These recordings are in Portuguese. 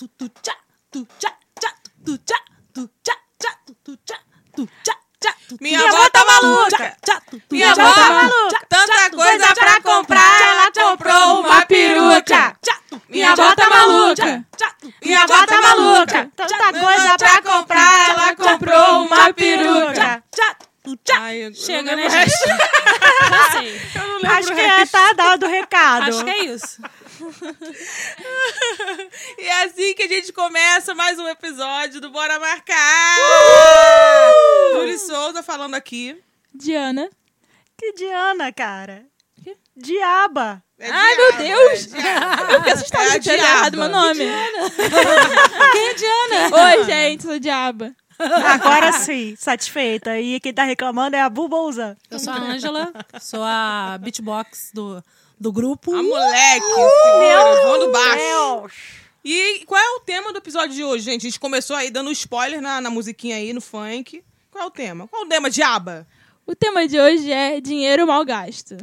tu tu tchá, tu tchá, tchá, tu tchá, tu tchá, tchá, tu tu tchá, tchá, Minha avó tá maluca. Minha avó tá maluca. Tanta coisa pra comprar, ela comprou uma peruca. Minha avó tá maluca. tchá, tu Minha avó tá maluca. Tanta coisa pra comprar, ela comprou uma peruca. tchá, tchá, tu tchá. Ai, eu Chega, não né, lembro o gente? resto. Já sei. Eu não lembro Acho o que resto. é, tá dado o recado. Acho que é isso. E é assim que a gente começa mais um episódio do Bora Marcar! Júli Souza falando aqui. Diana. Que Diana, cara. Diaba. É Ai, diaba, meu Deus! é diaba. Eu fiquei assustada É a de ter diaba. errado meu nome. Quem é Diana? Oi, gente, sou Diaba. Agora sim, satisfeita. E quem tá reclamando é a Bubouza. Eu sou a Ângela, sou a beatbox do, do grupo. A moleque, segura, vou no baixo. Deus. E qual é o tema do episódio de hoje, gente? A gente começou aí dando spoiler na, na musiquinha aí, no funk. Qual é o tema? Qual é o tema, diaba? O tema de hoje é dinheiro mal gasto.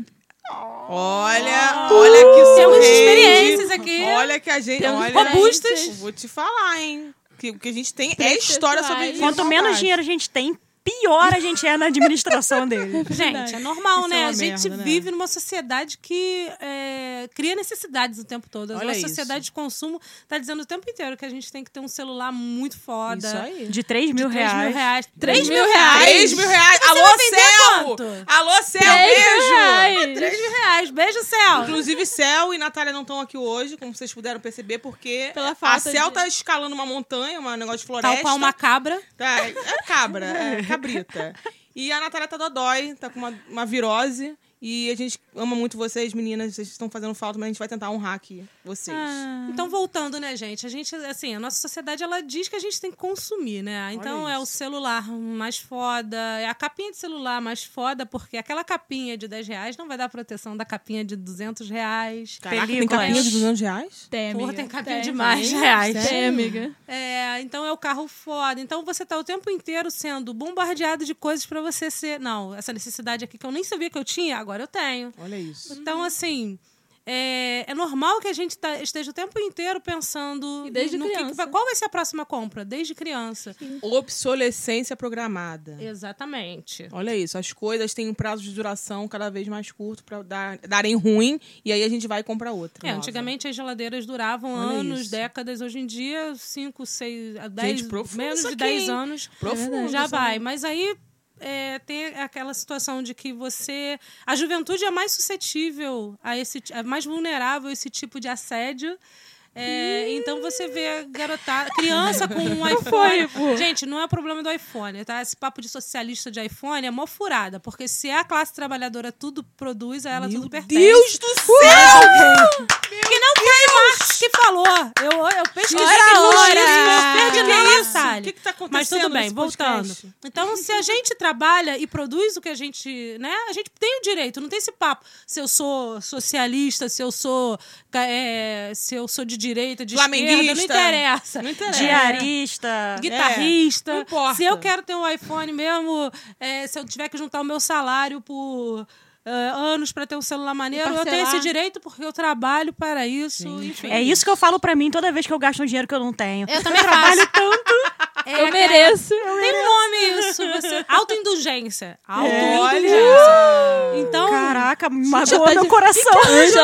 Olha, olha que Temos surpreende. experiências aqui. Olha que a gente. Temos olha, robustas. Vou te falar, hein? Que o que a gente tem é história sobre dinheiro Quanto mal menos dinheiro a gente tem, pior a gente é na administração dele. Gente, é normal, Isso né? é a gente merda, né? vive numa sociedade que é, cria necessidades o tempo todo. Olha a isso. sociedade de consumo tá dizendo o tempo inteiro que a gente tem que ter um celular muito foda. Isso aí. De 3 mil De 3 reais. mil reais. 3 3 mil mil reais. 3 mil reais. Você Alô, céu! quanto? Alô, céu, 3 mil beijo! reais. 3 mil reais. Beijo, céu. Inclusive, Céu e Natália não estão aqui hoje, como vocês puderam perceber, porque Pela a Céu de- tá escalando uma montanha, um negócio de floresta. Tal qual uma cabra. Tá, é cabra, é cabrita. E a Natália tá dodói, tá com uma, uma virose. E a gente ama muito vocês, meninas. Vocês estão fazendo falta, mas a gente vai tentar honrar aqui vocês. Ah. Então, voltando, né, gente? A gente, assim, a nossa sociedade, ela diz que a gente tem que consumir, né? Então, é o celular mais foda, é a capinha de celular mais foda, porque aquela capinha de 10 reais não vai dar proteção da capinha de 200 reais. Caraca, tem capinha de 200 reais? Tem, amiga. Porra, tem capinha Tem. de mais reais. Tem, amiga. É, então é o carro foda. Então você tá o tempo inteiro sendo bombardeado de coisas pra você ser. Não, essa necessidade aqui que eu nem sabia que eu tinha, agora eu tenho. Olha isso. Então, assim. É, é normal que a gente tá- esteja o tempo inteiro pensando E desde no que que criança. vai- qual vai ser a próxima compra, desde criança. Obsolescência programada. Exatamente. Olha isso, as coisas têm um prazo de duração cada vez mais curto pra dar, darem ruim e aí a gente vai comprar outra. É, nova. antigamente as geladeiras duravam Olha anos, isso. décadas. Hoje em dia, 5, 6, 10, profundo menos de aqui, 10 hein? anos Profundo, já isso vai. Mas aí é, tem aquela situação de que você. A juventude é mais suscetível a esse. é mais vulnerável a esse tipo de assédio. É, então você vê garotada, criança com um iPhone. Gente, não é problema do iPhone, tá? Esse papo de socialista de iPhone é mó furada, porque se a classe trabalhadora tudo produz, a ela Meu tudo pertence. Deus do céu! Não foi Marx que falou. Eu, eu pesquisei Ora, ora. Que isso? Lassalle. O que que tá acontecendo Mas tudo bem, voltando. Então, se a gente trabalha e produz o que a gente, né? A gente tem o direito, não tem esse papo. Se eu sou socialista, se eu sou, é, se eu sou de direita, de esquerda, não interessa. Não interessa. Diarista. Guitarrista. É, não importa. Se eu quero ter um iPhone mesmo, é, se eu tiver que juntar o meu salário por anos para ter um celular maneiro, eu tenho esse direito porque eu trabalho para isso. enfim. É isso que eu falo pra mim toda vez que eu gasto um dinheiro que eu não tenho. Eu também trabalho tanto. É, Eu mereço. Tem nome isso. Você... Autoindulgência. Olha! Autoindulgência. Então, Caraca, magoou tá meu de- coração.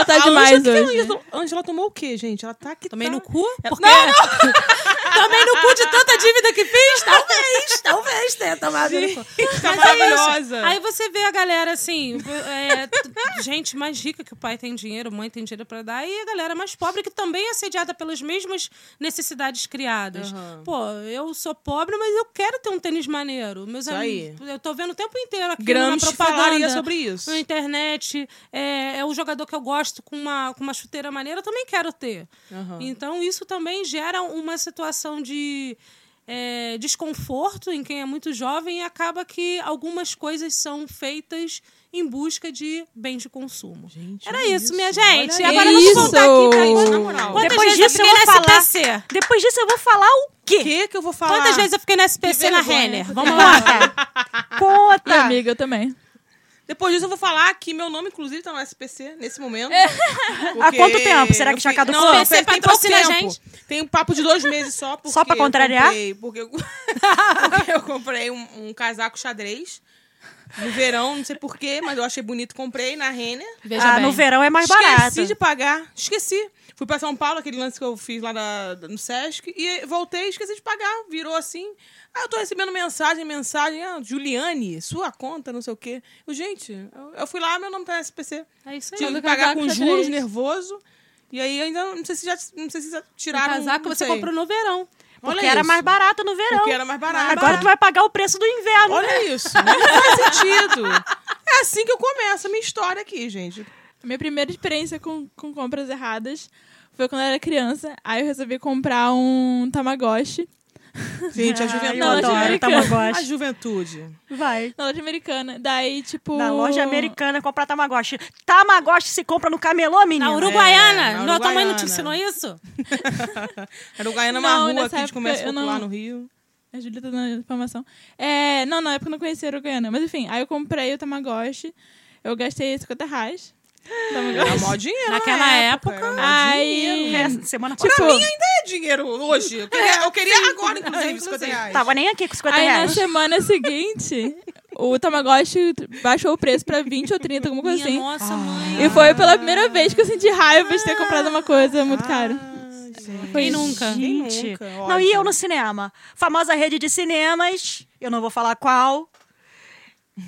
Tá demais que que a hoje. Ângela- Ângela tomou o quê, gente? Ela tá aqui. tomei tá... no cu? Porque... Não, não! tomei no cu de tanta dívida que fiz? Talvez, talvez tenha tomado no cu. Tá Mas é isso. maravilhosa. Aí você vê a galera assim, é, gente mais rica que o pai tem dinheiro, mãe tem dinheiro pra dar, e a galera mais pobre que também é assediada pelas mesmas necessidades criadas. Aham. Pô, eu sou pobre, mas eu quero ter um tênis maneiro. Meus Isso aí. amigos, eu tô vendo o tempo inteiro aqui Gramsci uma propaganda sobre isso. na internet. É, é um jogador que eu gosto com uma, com uma chuteira maneira, eu também quero ter. Aham. Então, isso também gera uma situação de é, desconforto em quem é muito jovem e acaba que algumas coisas são feitas em busca de bens de consumo. Gente, Era olha isso, minha gente. Olha E agora isso. vamos voltar aqui pra isso, isso. na moral. Quantas Depois vezes disso eu eu fiquei vou falar. SPC? Depois disso eu vou falar o O quê? que que eu vou falar? Quantas vezes eu fiquei na SPC na. Renner? Vamos lá. Conta. E amiga, eu também. Depois disso, eu vou falar que meu nome, inclusive, tá no SPC nesse momento. Há quanto tempo? Será que eu já caducou? Não, SPC tem patrocina a tempo. gente. Tem um papo de dois meses só. Só pra eu contrariar? comprei- porque eu, porque eu comprei um, um casaco xadrez no verão, não sei porquê, mas eu achei bonito, comprei na Renner. Veja Ah, bem. no verão é mais Esqueci barato. de pagar. Esqueci. Fui pra São Paulo, aquele lance que eu fiz lá da- no Sesc, e voltei e esqueci de pagar. Virou assim. Aí eu tô recebendo mensagem, mensagem. Ah, Juliane, sua conta, não sei o quê. Eu, gente, eu, eu fui lá, meu nome tá no SPC. É isso aí. Tive que pagar casaco com juros, nervoso. E aí ainda não sei se já, não sei se já O tiraram. casaco não você comprou no verão. Olha Porque era isso. mais barato no verão. Porque era mais barato. Agora tu vai pagar o preço do inverno. Olha isso. Não faz sentido. É assim que eu começo a minha história aqui, gente. A minha primeira experiência com, com compras erradas foi quando eu era criança. Aí eu resolvi comprar um Tamagotchi Gente, a Ah, juventude. adoro americana. A juventude. Vai. na loja americana. Daí, tipo. Na loja americana comprar Tamagotchi. Tamagotchi se compra no camelô, menina. Na Uruguaiana. É, na tua mãe não te Uruguaiana. ensinou isso? Era o Gaiana Não, de época comércio eu popular não- no Rio. A Júlia tá dando informação. É, não, na época eu não conhecia a Uruguaiana. Mas enfim, aí eu comprei o Tamagotchi. Eu gastei 50 reais. Era mó dinheiro. Naquela na época. Mó Aí-. É, semana Tipo. Pra mim ainda é dinheiro hoje. Eu queria, eu queria agora, inclusive, 50 reais. Tava nem aqui com 50 Aí na reais. semana seguinte, o Tamagotchi baixou o preço pra 20 ou 30, alguma coisa Minha assim. nossa, mãe. E foi pela primeira vez que eu senti raiva de ter comprado uma coisa muito cara. Quem nunca? Quem Gente. nunca? Não, e eu no cinema? Famosa rede de cinemas, eu não vou falar qual.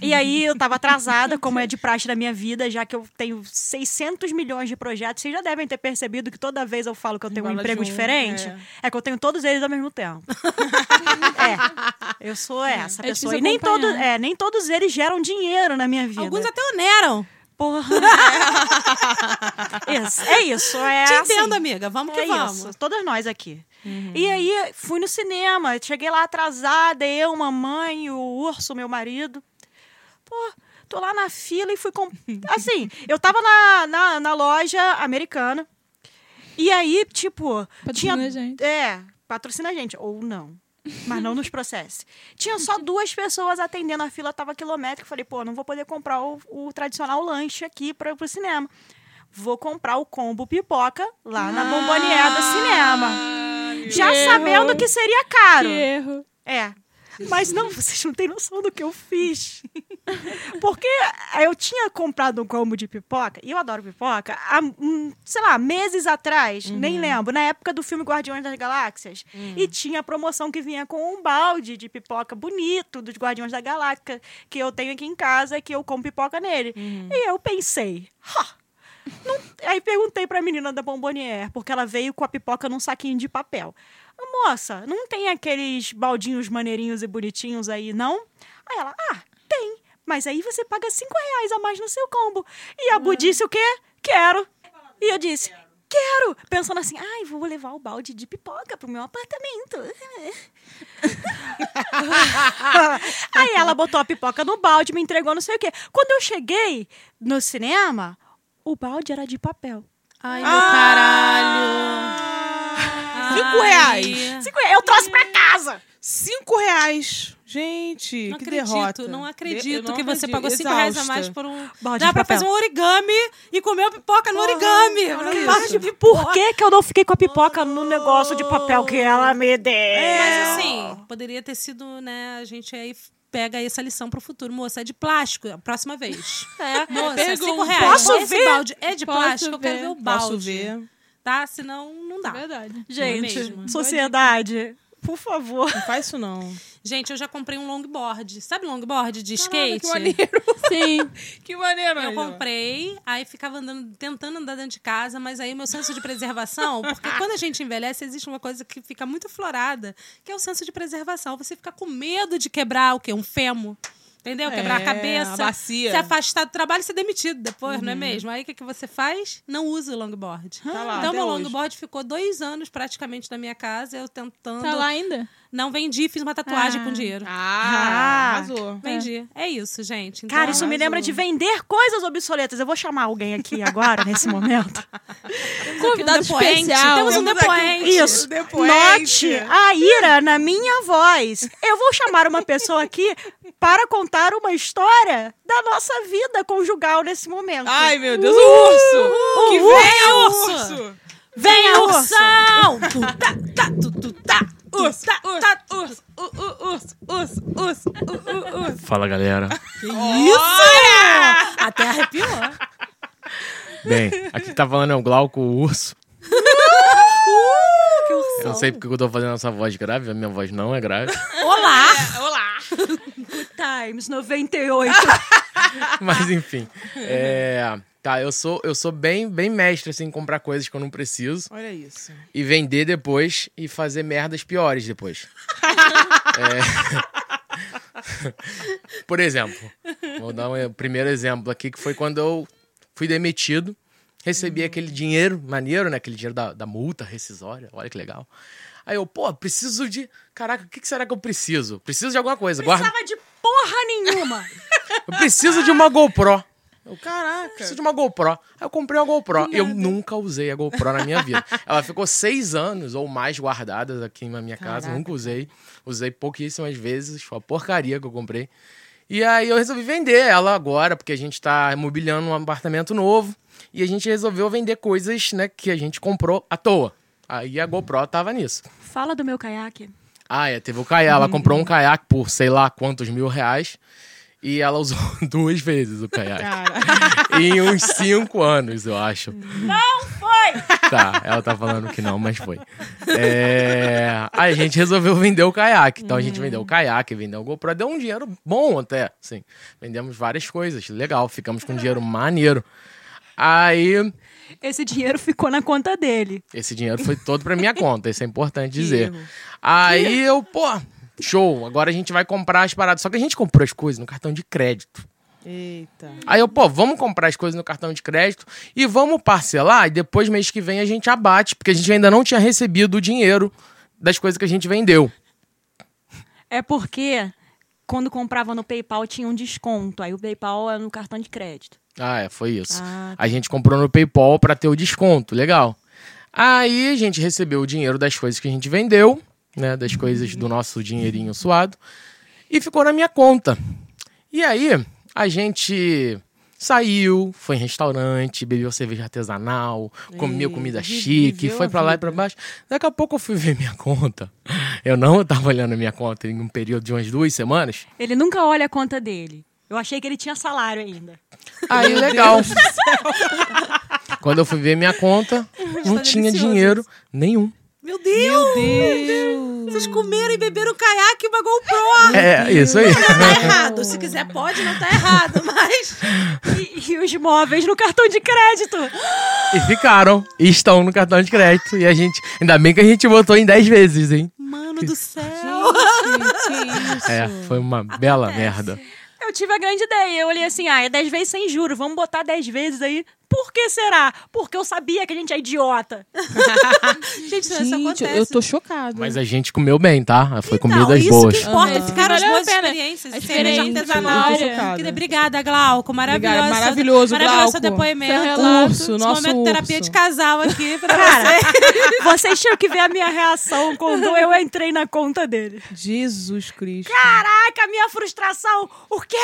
E aí eu tava atrasada, como é de praxe da minha vida, já que eu tenho 600 milhões de projetos. Vocês já devem ter percebido que toda vez eu falo que eu tenho um emprego um, diferente, é. é. que eu tenho todos eles ao mesmo tempo. é, eu sou essa É pessoa. E nem, acompanhar. todo, é, nem todos eles geram dinheiro na minha vida. Alguns até oneram. Porra. isso, é isso. É Te assim. entendo, amiga. Vamos que É vamos. isso, todas nós aqui. E aí, fui no cinema, cheguei lá atrasada, eu, mamãe, o urso, meu marido. Pô, tô lá na fila e fui com. Assim, eu tava na, na, na loja americana. E aí, tipo, Patrocina tinha. a gente. É, patrocina a gente. Ou não. Mas não nos processe. Tinha só duas pessoas atendendo, a fila tava quilométrica. Falei, pô, não vou poder comprar o, o tradicional lanche aqui para pro cinema. Vou comprar o combo pipoca lá na bombonier do cinema. Já erro. sabendo que seria caro. Que erro. É. Mas não, vocês não têm noção do que eu fiz. Porque eu tinha comprado um combo de pipoca, e eu adoro pipoca, há, hum, sei lá, meses atrás, nem lembro, na época do filme Guardiões das Galáxias. E tinha a promoção que vinha com um balde de pipoca bonito dos Guardiões da Galáxia, que eu tenho aqui em casa, que eu como pipoca nele. E eu pensei, "Ha, não- Aí perguntei pra menina da Bombonier, porque ela veio com a pipoca num saquinho de papel. Moça, não tem aqueles baldinhos maneirinhos e bonitinhos aí, não? Aí ela, ah, tem. Mas aí você paga cinco reais a mais no seu combo. E a Bu disse o quê? Quero. E eu disse, quero. Pensando assim, ai, vou levar o balde de pipoca pro meu apartamento. aí ela botou a pipoca no balde, me entregou não sei o quê. Quando eu cheguei no cinema, o balde era de papel. Ai, meu caralho. Cinco Ai. reais. Cinco- Eu trouxe pra casa. Cinco reais. Gente, Não que acredito, derrota. não acredito não que você acredito. pagou 5 reais a mais por um. Balde Dá pra papel. fazer um origami e comer pipoca no origami. pipoca. Por que, que eu não fiquei com a pipoca no negócio de papel que ela me deu? Mas assim, poderia ter sido, né? A gente aí pega essa lição pro futuro. Moça, é de plástico. A próxima vez. É, moça, é 5 Pergunta. reais. Posso Esse ver? balde é de Posso plástico. Eu quero ver. ver o balde. Posso ver. Tá? Senão, não dá. Verdade. Gente, mesmo? sociedade, por favor. Não faz isso, não. Gente, eu já comprei um longboard. Sabe longboard de skate? que maneiro. Sim. Que maneiro, Eu comprei, aí ficava andando, tentando andar dentro de casa, mas aí o meu senso de preservação, porque quando a gente envelhece, existe uma coisa que fica muito florada, que é o senso de preservação. Você fica com medo de quebrar o quê? Um fêmur. Entendeu? Quebrar a É, cabeça. a. Se afastar do trabalho e ser demitido depois, não é mesmo? Aí o que, que você faz? Não usa o longboard. Tá lá, então, meu hoje. longboard ficou dois anos praticamente na minha casa, eu tentando. Tá lá ainda? Não vendi, fiz uma tatuagem Ah. com dinheiro. Ah, arrasou. Vendi. É isso, gente. Então, Cara, isso me arrasou. lembra de vender coisas obsoletas. Eu vou chamar alguém aqui agora, nesse momento. Convidado depoente. especial. Temos um Temos depoente. Isso. Depoente. Note a ira na minha voz. Eu vou chamar uma pessoa aqui para contar uma história da nossa vida conjugal nesse momento. Ai, meu Deus, o urso! que venha o Urso! urso! Vem, urso! ursão! Tu, tá, tá, tu, tu, tá, Urso, tá, urso, tá. urso, urso, urso, urso, u- u- urso. Fala galera. Isso! Até arrepiou. Bem, aqui tá falando é o Glauco o Urso. Que Eu não sei porque eu tô fazendo essa voz grave, a minha voz não é grave. Olá! Olá! Times 98. Mas enfim. É, tá, eu sou, eu sou bem, bem mestre assim, em comprar coisas que eu não preciso Olha isso. e vender depois e fazer merdas piores depois. É. Por exemplo, vou dar um primeiro exemplo aqui, que foi quando eu fui demitido. Recebi aquele dinheiro maneiro, né? Aquele dinheiro da, da multa rescisória. Olha que legal. Aí eu, pô, preciso de. Caraca, o que, que será que eu preciso? Preciso de alguma coisa. Guarda... Precisava de porra nenhuma. Eu preciso de uma GoPro. Caraca. Preciso de uma GoPro. Aí eu comprei uma GoPro. Eu nunca usei a GoPro na minha vida. Ela ficou seis anos ou mais guardadas aqui na minha casa. Caraca, Nunca usei. Usei pouquíssimas vezes. Foi uma porcaria que eu comprei. E aí eu resolvi vender ela agora, porque a gente tá mobiliando um apartamento novo. E a gente resolveu vender coisas, né, que a gente comprou à toa. Aí a GoPro tava nisso. Fala do meu caiaque. Ah, é, teve o caiaque. Ela comprou um caiaque por sei lá quantos mil reais. E ela usou duas vezes o caiaque. Cara, em uns cinco anos, eu acho. Não foi! Tá, ela tá falando que não, mas foi. É... Aí a gente resolveu vender o caiaque. Então a gente vendeu o caiaque, vendeu o GoPro. Deu um dinheiro bom até, sim. Vendemos várias coisas, legal. Ficamos com dinheiro maneiro. Aí Esse dinheiro ficou na conta dele. esse dinheiro foi todo pra minha conta, isso é importante dizer. Aí eu, pô, show, agora a gente vai comprar as paradas. Só que a gente comprou as coisas no cartão de crédito. eita. Aí eu, pô, vamos comprar as coisas no cartão de crédito e vamos parcelar e depois mês que vem a gente abate, porque a gente ainda não tinha recebido o dinheiro das coisas que a gente vendeu. É porque quando comprava no PayPal tinha um desconto. Aí o PayPal é no cartão de crédito. Ah, é, foi isso. Ah, A gente comprou no PayPal pra ter o desconto, legal. Aí a gente recebeu o dinheiro das coisas que a gente vendeu, né, das coisas do nosso dinheirinho suado, e ficou na minha conta. E aí a gente saiu, foi em restaurante, bebeu cerveja artesanal, comeu comida chique, foi a pra lá e pra baixo. Daqui a pouco eu fui ver minha conta. Eu não tava olhando a minha conta em um período de umas duas semanas. Ele nunca olha a conta dele. Eu achei que ele tinha salário ainda. Aí, legal. Quando eu fui ver minha conta, não tinha delicioso dinheiro nenhum. Meu Deus! Meu Deus. Vocês comeram e beberam caiaque e uma GoPro. É, isso aí. Tá errado. Se quiser, pode, não tá errado, mas. E, e os móveis no cartão de crédito. E ficaram. E estão no cartão de crédito. E a gente. Ainda bem que a gente botou em 10 vezes, hein? Mano do céu! que isso? É, foi uma bela merda. Eu tive a grande ideia. Eu olhei assim, ah, é 10 vezes sem juro. Vamos botar 10 vezes aí. Por que será? Porque eu sabia que a gente é idiota. Gente, isso Gente, acontece. eu tô chocado. Mas a gente comeu bem, tá? Foi Então, comidas isso boas. que importa, Aham. ficaram as boas pena. experiências. A cerveja experiência, artesanal. chocada. Obrigada, Glauco. Maravilhoso. Obrigada, maravilhoso, Maravilhoso Glauco. depoimento. Relato. Urso, Esse nosso momento terapia urso. de casal aqui pra Cara, você. vocês tinham que ver a minha reação quando eu entrei na conta dele. Jesus Cristo. Caraca, a minha frustração. O quê?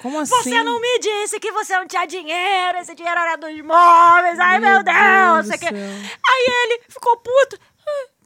Como assim? Você não me disse que você não tinha dinheiro, esse dinheiro era dos móveis. Ai, meu, Meu Deus. Deus quer- céu. Aí ele ficou puto.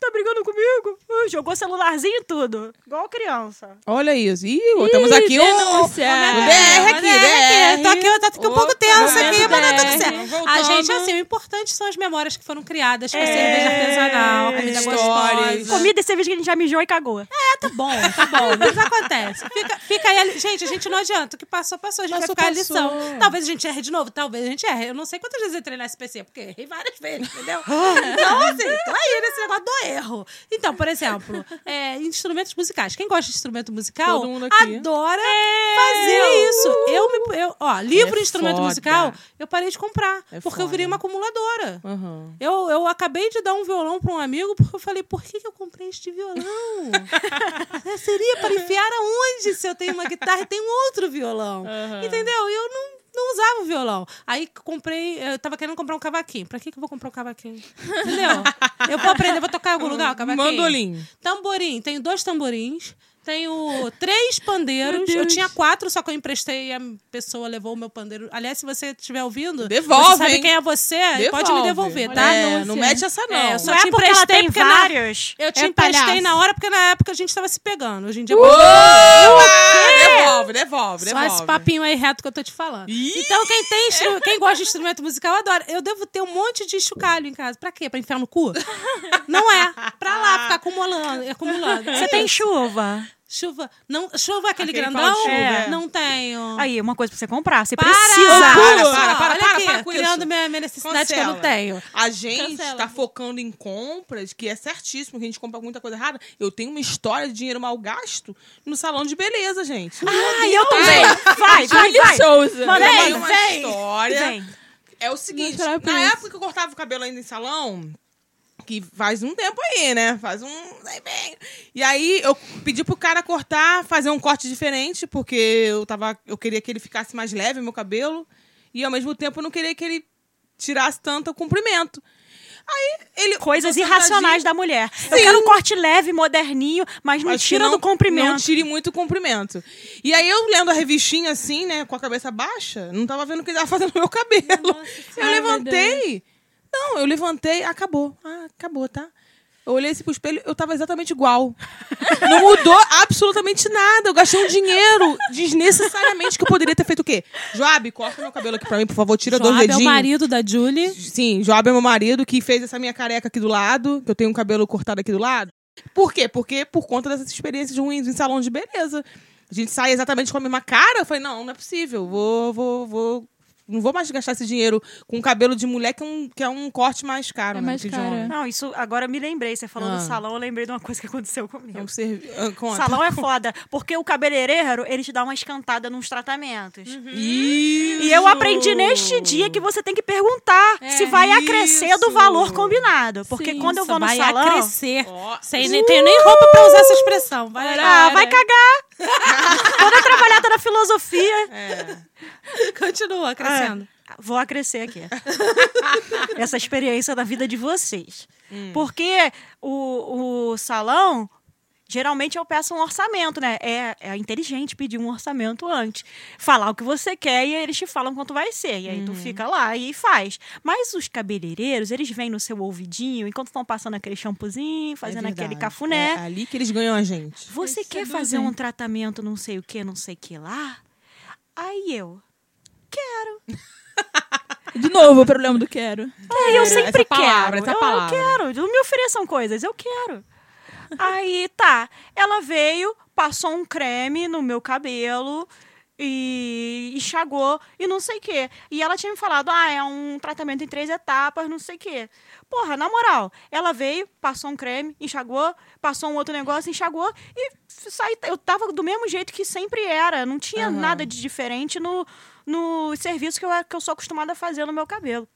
Ah, Tá brigando comigo? Ah, Jogou celularzinho e tudo. Igual criança. Olha isso. Ih, temos aqui um, denúncia. um DR aqui, DR. Tô aqui, eu tô aqui um pouco Opa, tensa aqui, mas tá tudo certo. A gente, assim, o importante são as memórias que foram criadas com a É. cerveja artesanal, comida Histórias. gostosa. Comida e cerveja que a gente já mijou e cagou. É, tá bom, tá bom. Mas acontece. Fica, fica aí. Gente, a gente não adianta. O que passou, passou. A gente Passou, vai ficar passou. a lição. Talvez a gente erre de novo, talvez a gente erre. Eu não sei quantas vezes eu entrei na SPC, porque errei várias vezes, entendeu? Então, assim, do erro. Então, por exemplo, é, instrumentos musicais. Quem gosta de instrumento musical adora fazer isso. Eu, me, eu, ó, livro É instrumento foda. musical, eu parei de comprar. É porque eu virei foda. uma acumuladora. Aham. Eu, eu acabei de dar um violão para um amigo porque eu falei, por que, que eu comprei este violão? É, Seria para enfiar aonde se eu tenho uma guitarra e tenho outro violão? Entendeu? E eu não, não usava o violão. Aí comprei, eu tava querendo comprar um cavaquinho. Pra que, que eu vou comprar um cavaquinho? Entendeu? Eu vou aprender, vou tocar em algum lugar o cavaquinho. Mandolim. Tamborim. Tenho dois tamborins. Tenho três pandeiros. Eu tinha quatro, só que eu emprestei e a pessoa levou o meu pandeiro. Aliás, se você estiver ouvindo, Devolve, você sabe hein? quem é você, pode me devolver, tá? É, denúncia. não mete essa não. É, eu só Não te é emprestei porque na- vários. Eu te É emprestei palhaço. na hora porque na época a gente tava se pegando. Hoje em dia, Devolve, devolve, só devolve. esse papinho aí reto que eu tô te falando. Ih! Então, quem tem instru- quem gosta de instrumento musical, adora. Eu devo ter um monte de chocalho em casa. Pra quê? Pra enfiar no cu? Não é. Pra lá, ficar acumulando. acumulando. Você tem chuva? Chuva. Não, chuva aquele, Aquele grandão? chuva, é. Não tenho. Aí, uma coisa pra você comprar. Você Para! precisa. Para, para, Olha para, para, aqui, para com criando isso. minha, minha necessidade que eu não Cancela. tenho. A gente Cancela. tá focando em compras, que é certíssimo, que a gente compra muita coisa errada. Eu tenho uma história de dinheiro mal gasto no salão de beleza, gente. Ah, eu também. Vai, vai, Julia vai. Souza. Manda tenho uma vem. história. Vem. É o seguinte, na época que eu cortava o cabelo ainda em salão, que faz um tempo aí, né? Faz um. E aí eu pedi pro cara cortar, fazer um corte diferente, porque eu tava. Eu queria que ele ficasse mais leve, meu cabelo. E ao mesmo tempo eu não queria que ele tirasse tanto o comprimento. Aí ele. Coisas irracionais da mulher. Eu Sim. quero um corte leve, moderninho, mas não mas tira do comprimento. Não tire muito comprimento. E aí eu lendo a revistinha assim, né, com a cabeça baixa, não tava vendo o que ele tava fazendo no meu cabelo. eu Ai, meu levantei. Não, eu levantei, acabou. Ah, acabou, tá? Eu olhei assim pro espelho, eu tava exatamente igual. Não mudou absolutamente nada. Eu gastei um dinheiro desnecessariamente que eu poderia ter feito o quê? Joab, corta meu cabelo aqui pra mim, por favor, tira dois Joab é dedinhos. o marido da Julie. Sim, Joab é meu marido que fez essa minha careca aqui do lado, que eu tenho um cabelo cortado aqui do lado. Por quê? Porque por conta dessas experiências ruins em salão de beleza. A gente sai exatamente com a mesma cara. Eu falei, não, não é possível. Vou, vou, vou. Não vou mais gastar esse dinheiro com cabelo de mulher que é um, que é um corte mais caro, É né? mais caro. Não, isso agora eu me lembrei. Você falou Ah. do salão, eu lembrei de uma coisa que aconteceu comigo. É um servi... ah. Salão é foda, porque o cabeleireiro, ele te dá uma escantada nos tratamentos. Isso. E eu aprendi neste dia que você tem que perguntar se vai acrescer do Isso. valor combinado. Porque Sim, quando eu Isso, vou no vai salão... crescer. Ó. Sem nem tenho nem roupa pra usar essa expressão. Vai, Ah, vai cagar! Toda trabalhada na filosofia. É. Continua crescendo. Vou acrescer aqui. Essa experiência da vida de vocês. Porque o, o salão, geralmente eu peço um orçamento, né? É, é inteligente pedir um orçamento antes. Falar o que você quer e eles te falam quanto vai ser. E aí tu fica lá e faz. Mas os cabeleireiros, eles vêm no seu ouvidinho, enquanto estão passando aquele shampoozinho, fazendo É aquele cafuné. É ali que eles ganham a gente. Você quer fazer um tratamento não sei o que, não sei o que lá? Aí eu, quero. De novo, o problema do quero. É, eu essa sempre palavra, quero. essa eu, palavra. eu quero. Não me ofereçam coisas, eu quero. Aí, tá. Ela veio, passou um creme no meu cabelo e enxagou e não sei o quê. E ela tinha me falado, ah, é um tratamento em três etapas, não sei o quê. Porra, na moral, ela veio, passou um creme, enxagou, passou um outro negócio, enxagou e saí, eu tava do mesmo jeito que sempre era. Não tinha Aham. nada de diferente no, no serviço que eu, que eu sou acostumada a fazer no meu cabelo.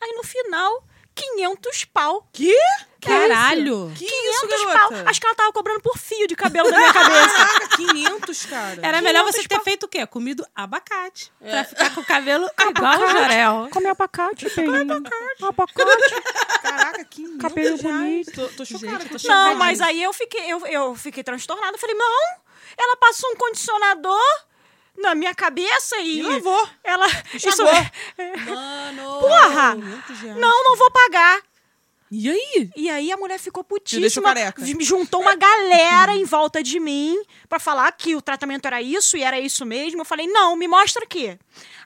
Aí no final, 500 pau. Que? Caralho. Que isso, 500 garota? pau. Acho que ela tava cobrando por fio de cabelo da minha cabeça. Caraca, 500, cara. Era melhor você 500 ter pau. feito o quê? Comido abacate. Pra ficar com o cabelo igual o Jorel. Come abacate, Come abacate. Abacate. Caraca, 500 Cabelo reais. bonito. Tô, tô chocada, tô Não, chocadinha. mas aí eu fiquei, eu, eu fiquei transtornada. Falei, não, ela passou um condicionador na minha cabeça e... E lavou. Ela... Isso Enxagou. é... Mano. Porra! 500 reais. Não, não vou pagar. E aí? E aí a mulher ficou putíssima. careca. Me juntou uma galera em volta de mim pra falar que o tratamento era isso e era isso mesmo. Eu falei, não, me mostra aqui.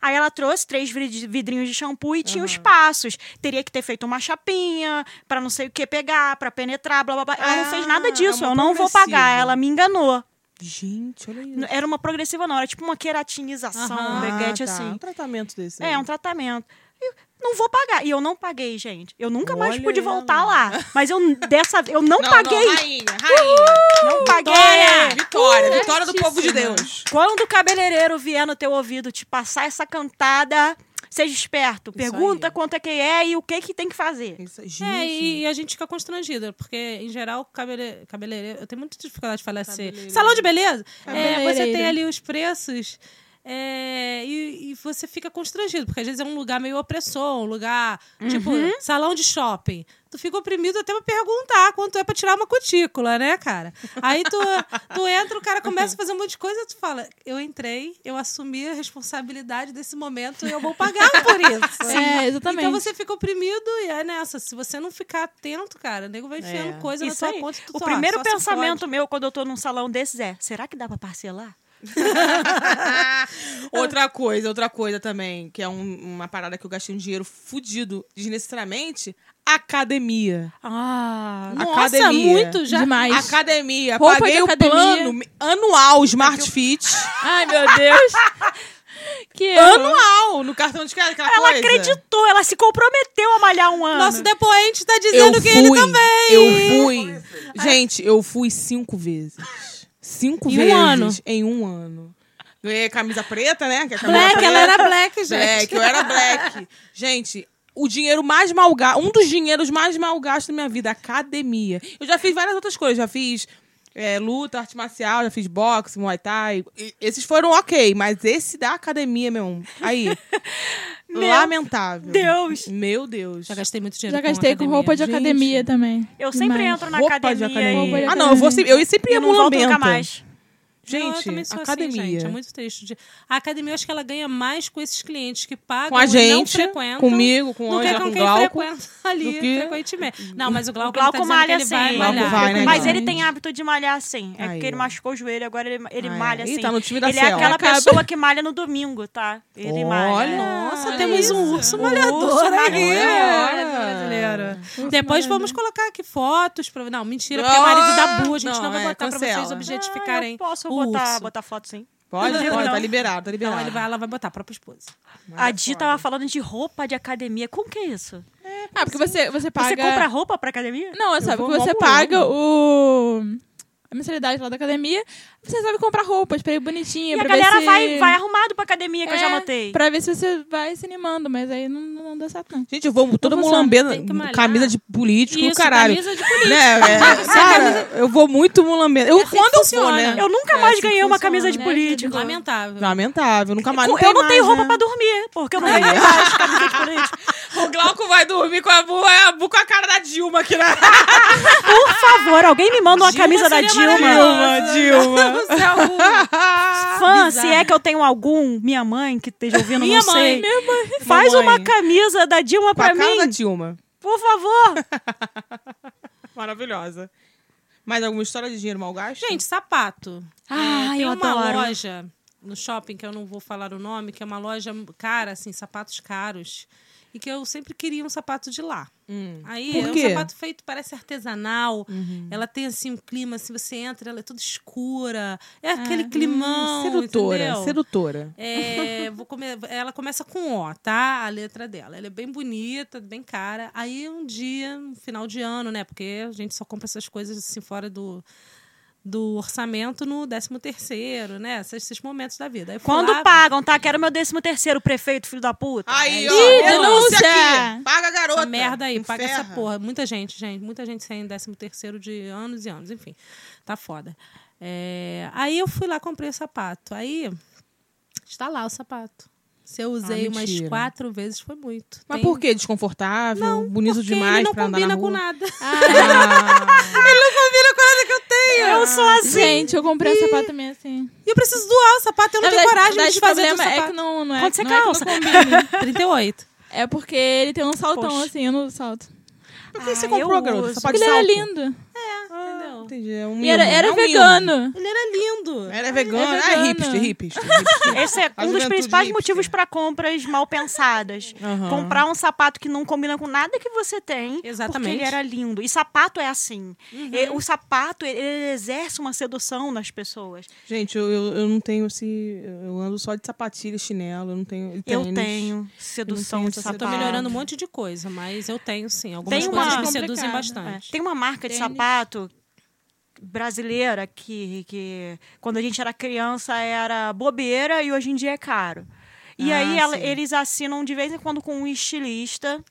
Aí ela trouxe três vid- vidrinhos de shampoo e tinha os passos. Teria que ter feito uma chapinha pra não sei o que pegar, pra penetrar, blá blá blá. Ela não Ah, fez nada é disso. uma eu não vou pagar. Ela me enganou. Gente, olha isso. Era uma progressiva, não. Era tipo uma queratinização, um beguete tá. assim. Um tratamento desse. É, aí. um tratamento. Eu não vou pagar. E eu não paguei, gente. Eu nunca mais Olha pude ela. voltar lá. Mas eu dessa eu não, Não, paguei. Não, rainha, rainha. Não paguei. Vitória, vitória, vitória do povo de Deus. Quando o cabeleireiro vier no teu ouvido te passar essa cantada, seja esperto. Pergunta aí. quanto é que é e o que que tem que fazer. Isso, É, gente. e, e a gente fica constrangida, porque, em geral, cabele... cabeleireiro. Eu tenho muita dificuldade de falar assim. Salão de beleza? É, você tem ali os preços é, e, e você fica constrangido, porque às vezes é um lugar meio opressor, um lugar, tipo, Uhum. salão de shopping. Tu fica oprimido até pra perguntar quanto é pra tirar uma cutícula, né, cara? Aí tu, tu entra, o cara começa a fazer um monte de coisa, tu fala, eu entrei, eu assumi a responsabilidade desse momento e eu vou pagar por isso. É, exatamente. Então você fica oprimido e é nessa. Se você não ficar atento, cara, o nego vai enfiando É. coisa Isso na tua aí. conta. tu O só- primeiro só pensamento meu quando eu tô num salão desses é: será que dá pra parcelar? outra coisa, outra coisa também, que é um- uma parada que eu gastei um dinheiro fudido desnecessariamente, academia. Ah. Nossa, Academia. muito já. Demais. Academia. Roupa Paguei de o academia. plano anual Smart Fit. Ai, meu Deus. que erro. anual no cartão de crédito, aquela ela coisa. acreditou, ela se comprometeu a malhar um ano. Nosso depoente tá Eu dizendo que ele fui, também. eu fui. Gente, eu fui cinco vezes. Cinco Em um vezes. ano? Em um ano. Ganhei camisa preta, né? Que é camisa Black, preta. ela era black, gente. Black, eu era black. Gente, o dinheiro mais mal gasto, um dos dinheiros mais mal gastos da minha vida, academia. Eu já fiz várias outras coisas, já fiz é, luta, arte marcial, já fiz boxe, muay thai. E- Esses foram ok, mas esse da academia, meu, aí, lamentável. Deus. Meu Deus. Já gastei muito dinheiro Já com gastei com academia. roupa de Gente. academia também. Eu sempre Demais. entro na Roupa de academia, academia. Roupa de e, Ah, não, eu, vou sempre, eu sempre ia não volto nunca mais. Não, eu Gente, também sou academia. Assim, gente, é muito triste. A academia, eu acho que ela ganha mais com esses clientes que pagam com a não gente, frequentam. comigo, com do que Ângela, com com quem Glauco. frequenta ali que- frequentemente. Não, mas o Glauco, O Glauco ele tá malha ele vai sim. malhar. Vai, né, Mas ele tem hábito de malhar sim. É Aí, porque ele machucou o joelho, agora ele, ele é. malha sim. tá no time da ele é Cel. aquela Acaba. pessoa que malha no domingo, tá? Ele malha. Olha. Nossa, Olha temos isso. um urso malhador urso brasileiro. Urso Depois malhador. vamos colocar aqui fotos. Pra... Não, mentira, porque é marido da Bu. A gente não, Não, vai é, botar pra vocês objetificarem eu posso o botar, urso. botar foto sim. Pode, Não, pode, não. tá liberado, tá liberado. Não, ele vai, ela vai botar a própria esposa. A Di tava falando de roupa de academia. Como que é isso? Ah, porque você, você paga... Você compra roupa pra academia? Não, é só vou porque você paga o... A mensalidade lá da academia, você sabe comprar roupas pra ir bonitinha, E a pra galera ver se... vai, vai arrumado pra academia, que eu já É, notei. Pra ver se você vai se animando, mas aí não, não dá certo, não. Gente, eu vou tem que malhar. camisa de político, Isso, caralho. camisa de político. Né? É, cara, eu vou muito mulambendo. Eu, É assim quando eu for, né? Eu nunca É mais assim ganhei uma funciona. camisa de né? político. Lamentável. Lamentável, nunca mais. Eu Não, tem não tenho mais, roupa né? pra dormir, porque eu não ganhei mais camisa de político. O Glauco vai dormir com a Bu, é a Bu com a cara da Dilma aqui na. Por favor, alguém me manda uma Dilma camisa da seria Dilma. Dilma. Céu. Fã, Bizarro. se é que eu tenho algum, minha mãe que esteja ouvindo, Minha não mãe. sei. Faz Mamãe. uma camisa da Dilma Com a pra cara da mim, Dilma. por favor. Maravilhosa. Mais alguma história de dinheiro mal gasto? Gente, sapato. Ai, É, tem eu uma adoro. loja no shopping, que eu não vou falar o nome, que é uma loja cara, assim, sapatos caros. E que eu sempre queria um sapato de lá. Hum. Aí Por é quê? um sapato feito, parece artesanal. Uhum. Ela tem assim um clima, assim, você entra, ela é toda escura. É Ah, aquele climão. Sedutora, entendeu? sedutora. É, vou come- Ela começa com O, tá? A letra dela. Ela é bem bonita, bem cara. Aí um dia, no final de ano, né? Porque a gente só compra essas coisas assim fora do, do orçamento no 13 terceiro, né? Esses, esses momentos da vida. Quando lá, pagam, tá? Quero meu décimo terceiro, prefeito, filho da puta. Aí, ó. Ih, denúncia aqui. Paga a garota. Essa merda aí, paga essa porra. Muita gente, gente, muita gente sem 13 terceiro de anos e anos, enfim. Tá foda. É, Aí eu fui lá, comprei o sapato. Aí está lá o sapato. Se eu usei Ah, umas quatro vezes, foi muito. Mas Tem- por quê? Desconfortável? Não, bonito demais ele não pra andar combina na com rua? nada. Ah, Eu sou assim. Gente, eu comprei um sapato também assim. E eu preciso doar o sapato, eu não tenho coragem de verdade, o do problema é sapato. que não, não é, Quanto você não é que calça? não combina. 38. É porque ele tem um saltão Poxa. assim, eu não salto. por que você Ah, comprou, eu garota? uso. Sapato Ele de salto? lindo. Entendeu? Entendi. É um E era, era é um mimo. vegano. Ele era lindo. Era vegano. É Ah, vegano. hipster, hipster. hipster. Esse é um dos principais hipster. motivos para compras mal pensadas. Aham. Comprar um sapato que não combina com nada que você tem. Exatamente. Porque ele era lindo. E sapato é assim. E O sapato, ele, ele exerce uma sedução nas pessoas. Gente, eu, eu, eu não tenho esse... Eu ando só de sapatilha, chinelo, eu não tenho Eu tênis. tenho sedução tenho de essa Eu sapato. tô melhorando um monte de coisa, mas eu tenho sim. Algumas Tem coisas uma- me seduzem bastante. É. Tem uma marca de Tênis. sapato brasileira que, que quando a gente era criança era bobeira e hoje em dia é caro. E Ah, aí ela- eles assinam de vez em quando com um estilista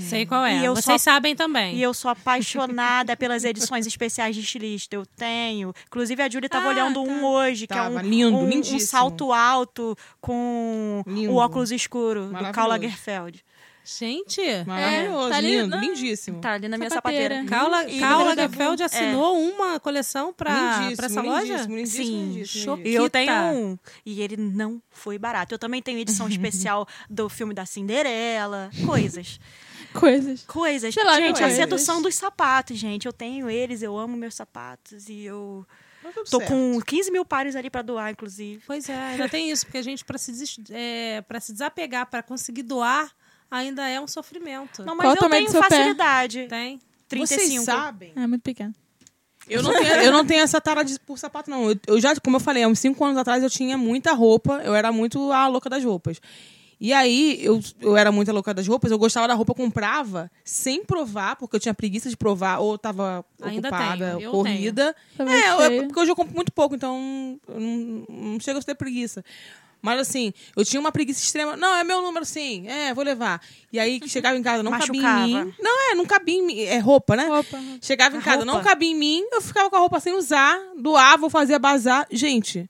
Sei qual é. Vocês só- sabem também. E eu sou apaixonada pelas edições especiais de estilista. Eu tenho. Inclusive, a Julie tava Ah, olhando um hoje, que é Tava um, lindo, um, um salto alto com Lindo. o óculos escuro do. Karl Lagerfeld. Gente, Maravilhoso, tá ali, lindo, não. lindíssimo. Tá ali na minha Sapateira. sapateira. Carla, E Karl ele- Lagerfeld assinou uma coleção pra, pra essa loja? lindíssimo, lindíssimo, Sim, lindíssimo. E eu tenho um. E ele não foi barato. Eu também tenho edição especial do filme da Cinderela. Coisas. Coisas. Coisas. Sei lá, gente, a coisas. sedução dos sapatos, gente. Eu tenho eles, eu amo meus sapatos. E eu Tá tô certo. com 15 mil pares ali pra doar, inclusive. Pois é, ainda tem isso, porque a gente, pra se, des- é, pra se desapegar, pra conseguir doar, ainda é um sofrimento. Não, Qual mas o eu tenho seu pé? facilidade. Tem. 35. Vocês sabem? É muito pequeno. Eu não, tenho, eu não tenho essa tara de, por sapato, não. Eu, eu já, como eu falei, há uns cinco anos atrás eu tinha muita roupa. Eu era muito a louca das roupas. E aí, eu, eu era muito a louca das roupas. Eu gostava da roupa, eu comprava sem provar, porque eu tinha preguiça de provar, ou tava Ainda ocupada, tenho, eu corrida. Tava É, eu- cheia. porque hoje eu compro muito pouco, então eu não, não chega a ter preguiça. Mas assim, eu tinha uma preguiça extrema. Não, é meu número, sim. É, vou levar. E aí, que chegava em casa, não cabia em mim. Não, é, não cabia em mim. É roupa, né? Roupa. Chegava em casa, não roupa. cabia em mim, eu ficava com a roupa sem usar, doava, ou fazia bazar. Gente,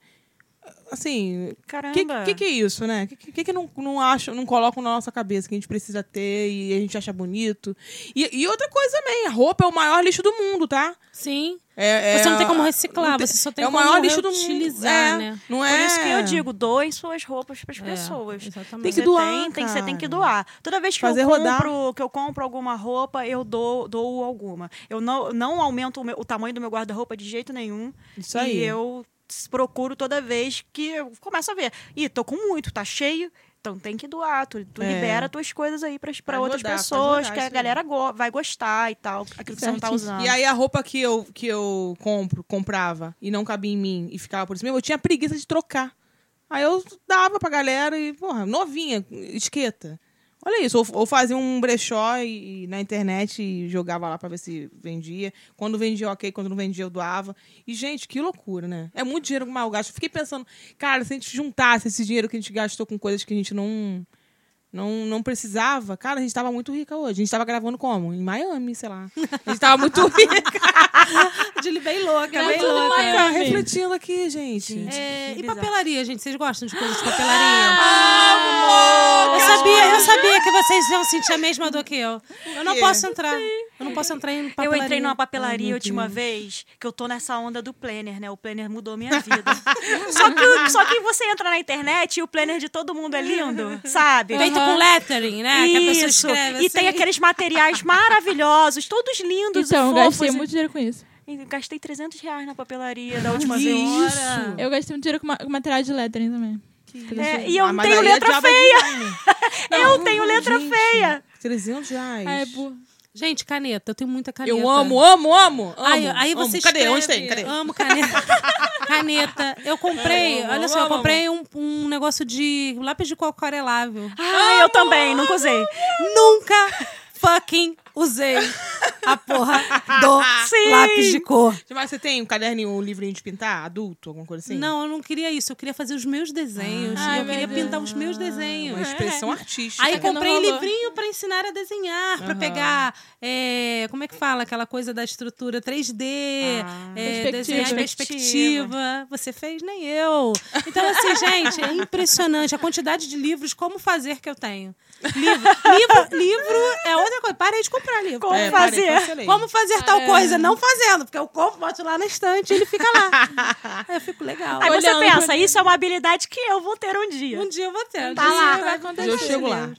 assim, Caramba. o que, que, que é isso, né? O que, que, que não, não acham, não colocam na nossa cabeça que a gente precisa ter e a gente acha bonito? E, e outra coisa também, a roupa é o maior lixo do mundo, tá? Sim. É, é Você não tem como reciclar, tem- você só tem é o como maior lixo do mundo. É, né? Não Por é... isso que eu digo, doem suas roupas pras É, pessoas. exatamente. Tem que Você doar, tem, tem, você tem que doar. Toda vez que Fazer eu rodar. compro, que eu compro alguma roupa, eu dou, dou alguma. Eu não, não aumento o, meu- o tamanho do meu guarda-roupa de jeito nenhum. Isso aí. E eu procuro toda vez que eu começo a ver. Ih, tô com muito, tá cheio. Então tem que doar. Tu, tu É. libera tuas coisas aí pra Pode outras rodar, pessoas rodar, que a galera go- vai gostar e tal. Aquilo que você não tá usando. E aí a roupa que eu, que eu compro, comprava e não cabia em mim e ficava por isso mesmo, eu tinha preguiça de trocar. Aí eu dava pra galera e, porra, novinha, esqueta. Olha isso, ou, ou fazia um brechó e, e na internet e jogava lá pra ver se vendia. Quando vendia, ok. Quando não vendia, eu doava. E, gente, que loucura, né? É muito dinheiro mal gasto. Fiquei pensando, cara, se a gente juntasse esse dinheiro que a gente gastou com coisas que a gente não... Não, não precisava. Cara, a gente tava muito rica hoje. A gente tava gravando como? Em Miami, sei lá. A gente tava muito rica. De bem louca, É bem louca. Miami. Cara, refletindo aqui, gente. É, e papelaria, gente? Vocês gostam de coisas de papelaria? Amor! Eu sabia, eu sabia que vocês iam sentir a mesma dor que eu. Eu não posso entrar. Eu não posso entrar em Eu papelaria. entrei numa papelaria a última vez, que eu tô nessa onda do planner, né? O planner mudou minha vida. só, que, só que você entra na internet e o planner de todo mundo é lindo, sabe? Feito com lettering, né? Que a pessoa Isso. escreve E assim. tem aqueles materiais maravilhosos, todos lindos Então, e eu fofos. gastei muito dinheiro com isso. Gastei 300 reais na papelaria da última vez. isso? Eu gastei muito dinheiro com, com material de lettering também. É, e eu Ah, mas tenho é letra feia. eu tenho letra gente, feia. 300 reais. Ah, é burro. Gente, caneta. Eu tenho muita caneta. Eu amo, amo, amo. amo Aí, aí amo. você Cadê? escreve, Onde tem? Cadê? Amo caneta. caneta. Eu comprei, Amo, olha só, eu amo, comprei um, um negócio de lápis de coco aquarelável. Ah, eu também, nunca usei. Nunca fucking usei a porra do Sim. lápis de cor. Mas você tem um caderninho, um livrinho de pintar, adulto, alguma coisa assim? Não, eu não queria isso. Eu queria fazer os meus desenhos. Ai, eu queria Deus. pintar os meus desenhos. Uma expressão artística. Aí não comprei livrinho pra ensinar a desenhar, pra Aham. pegar, é, como é que fala, aquela coisa da estrutura 3D, Ah. é, Perspectiva. desenhar perspectiva. Você fez, nem eu. Então, assim, gente, é impressionante a quantidade de livros, como fazer que eu tenho. Livro, livro, livro é outra coisa. Parei de comprar livro. Como É, fazer? parei. Como fazer tal É. coisa? Não fazendo, porque eu compro, boto lá na estante e ele fica lá. Aí eu fico legal. Aí você Olhando pensa, pra- isso é uma habilidade que eu vou ter um dia. Um dia eu vou ter. um Tá dia lá. vai acontecer. Eu chego lá.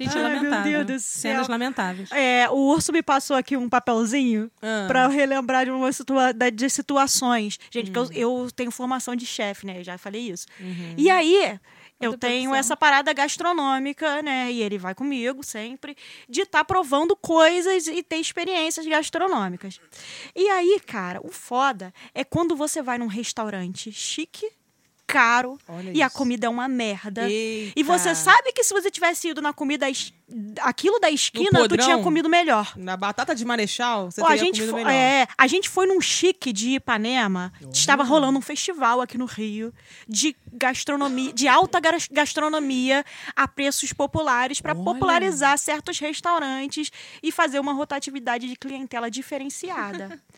Gente, Ai, meu lamentável. Deus do céu. Cenas lamentáveis. É, o urso me passou aqui um papelzinho Ah. pra eu relembrar de, uma situa de situações. Gente, porque eu, eu tenho formação de chefe, né? Eu já falei isso. E aí, eu tenho essa parada gastronômica, né? E ele vai comigo sempre, de estar provando coisas e ter experiências gastronômicas. E aí, cara, o foda é quando você vai num restaurante chique caro Olha e a isso. comida é uma merda. Eita. E você sabe que se você tivesse ido na comida, es- aquilo da esquina, tu podrão? tinha comido melhor. Na batata de marechal, você a teria gente, comido melhor. é, a gente foi num chique de Ipanema. Estava rolando um festival aqui no Rio de gastronomia, de alta gas- gastronomia a preços populares para popularizar certos restaurantes e fazer uma rotatividade de clientela diferenciada.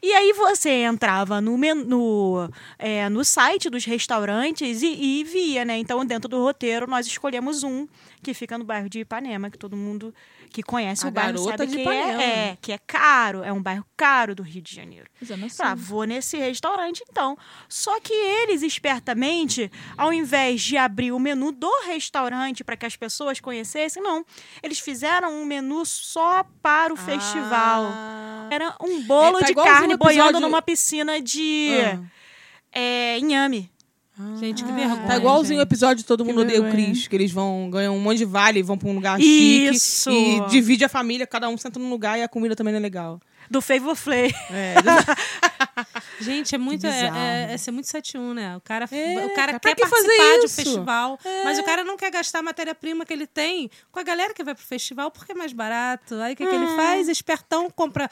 E aí você entrava no, men- no, é, no site dos restaurantes e, e via, né? Então, dentro do roteiro, nós escolhemos um que fica no bairro de Ipanema, que todo mundo que conhece A o bairro sabe que é, é, que é caro, é um bairro caro do Rio de Janeiro. Zona Sul. Ah, vou nesse restaurante então. Só que eles, espertamente, ao invés de abrir o menu do restaurante para que as pessoas conhecessem, não. Eles fizeram um menu só para o festival. Ah. Era um bolo É, tá de carne boiando episódio- numa piscina de Ah. é, inhame. Gente, que Ah. vergonha. Tá igualzinho o episódio de Todo Mundo Odeia o. Cris, que eles vão, ganham um monte de vale e vão pra um lugar Isso. chique. E divide a família, cada um senta num lugar e a comida também não é legal. Do Favor Flay. É, Gente, é muito. É, bizarro. é, é ser muito 71, né? O cara, É, o cara quer que participar de um isso? É. festival, mas o cara não quer gastar a matéria-prima que ele tem com a galera que vai pro festival porque é mais barato. Aí o que, que ele faz? Espertão compra